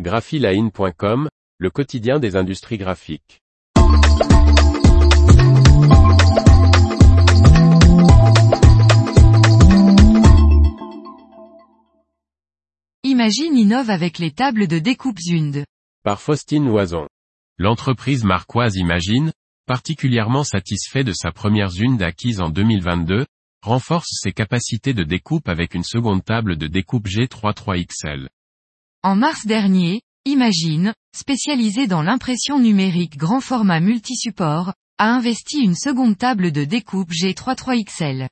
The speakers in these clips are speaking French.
graphiline.com, le quotidien des industries graphiques. Imagine innove avec les tables de découpe Zund. Par Faustine Loison. L'entreprise marquoise Imagine, particulièrement satisfait de sa première Zund acquise en 2022, renforce ses capacités de découpe avec une seconde table de découpe G33XL. En mars dernier, Imagine, spécialisée dans l'impression numérique grand format multisupport, a investi une seconde table de découpe G33XL.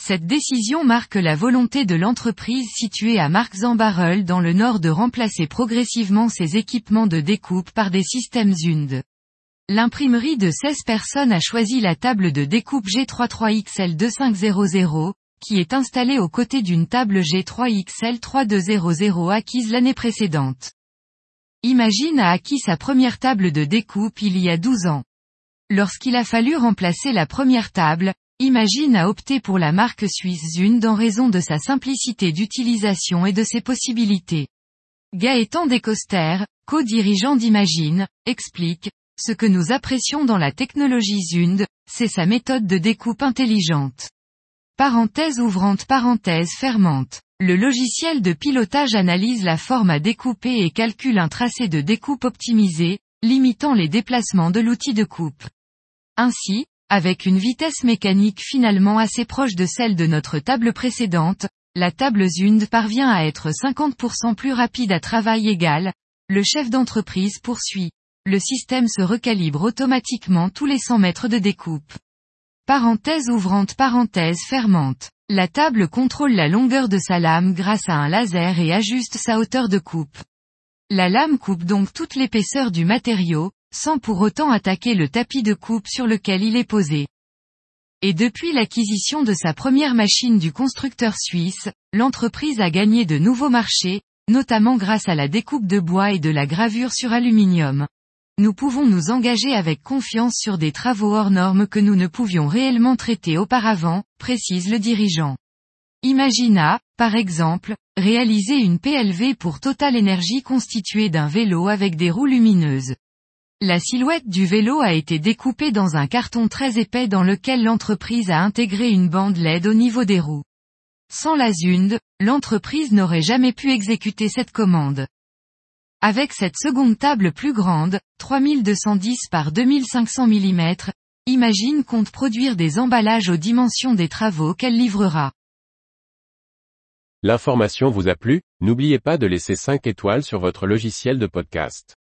Cette décision marque la volonté de l'entreprise située à Marx-en-Barœul dans le nord de remplacer progressivement ses équipements de découpe par des systèmes Zund. L'imprimerie de 16 personnes a choisi la table de découpe G33XL 2500, qui est installée aux côtés d'une table G3XL 3200 acquise l'année précédente. Imagine a acquis sa première table de découpe il y a 12 ans. Lorsqu'il a fallu remplacer la première table, Imagine a opté pour la marque suisse Zund en raison de sa simplicité d'utilisation et de ses possibilités. Gaëtan Descoster, co-dirigeant d'Imagine, explique, ce que nous apprécions dans la technologie Zund, c'est sa méthode de découpe intelligente. Parenthèse ouvrante parenthèse fermante. Le logiciel de pilotage analyse la forme à découper et calcule un tracé de découpe optimisé, limitant les déplacements de l'outil de coupe. Ainsi, avec une vitesse mécanique finalement assez proche de celle de notre table précédente, la table Zund parvient à être 50% plus rapide à travail égal, le chef d'entreprise poursuit. Le système se recalibre automatiquement tous les 100 mètres de découpe. Parenthèse ouvrante parenthèse fermante. La table contrôle la longueur de sa lame grâce à un laser et ajuste sa hauteur de coupe. La lame coupe donc toute l'épaisseur du matériau, sans pour autant attaquer le tapis de coupe sur lequel il est posé. Et depuis l'acquisition de sa première machine du constructeur suisse, l'entreprise a gagné de nouveaux marchés, notamment grâce à la découpe de bois et de la gravure sur aluminium. Nous pouvons nous engager avec confiance sur des travaux hors normes que nous ne pouvions réellement traiter auparavant, précise le dirigeant. Imagina, par exemple, réaliser une PLV pour Total Energy constituée d'un vélo avec des roues lumineuses. La silhouette du vélo a été découpée dans un carton très épais dans lequel l'entreprise a intégré une bande LED au niveau des roues. Sans la Zund, l'entreprise n'aurait jamais pu exécuter cette commande. Avec cette seconde table plus grande, 3210 par 2500 mm, Imagine compte produire des emballages aux dimensions des travaux qu'elle livrera. L'information vous a plu, n'oubliez pas de laisser 5 étoiles sur votre logiciel de podcast.